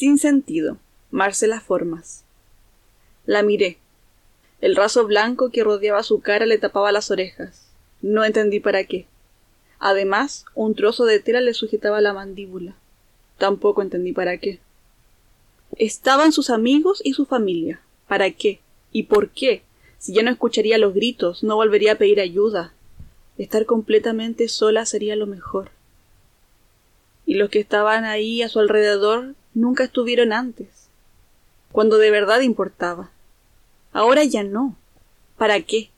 Sin sentido. Marcela Formas. La miré. El raso blanco que rodeaba su cara le tapaba las orejas. No entendí para qué. Además, un trozo de tela le sujetaba la mandíbula. Tampoco entendí para qué. Estaban sus amigos y su familia. ¿Para qué? ¿Y por qué? Si ya no escucharía los gritos, no volvería a pedir ayuda. Estar completamente sola sería lo mejor. Y los que estaban ahí a su alrededor nunca estuvieron antes, cuando de verdad importaba. Ahora ya no. ¿Para qué?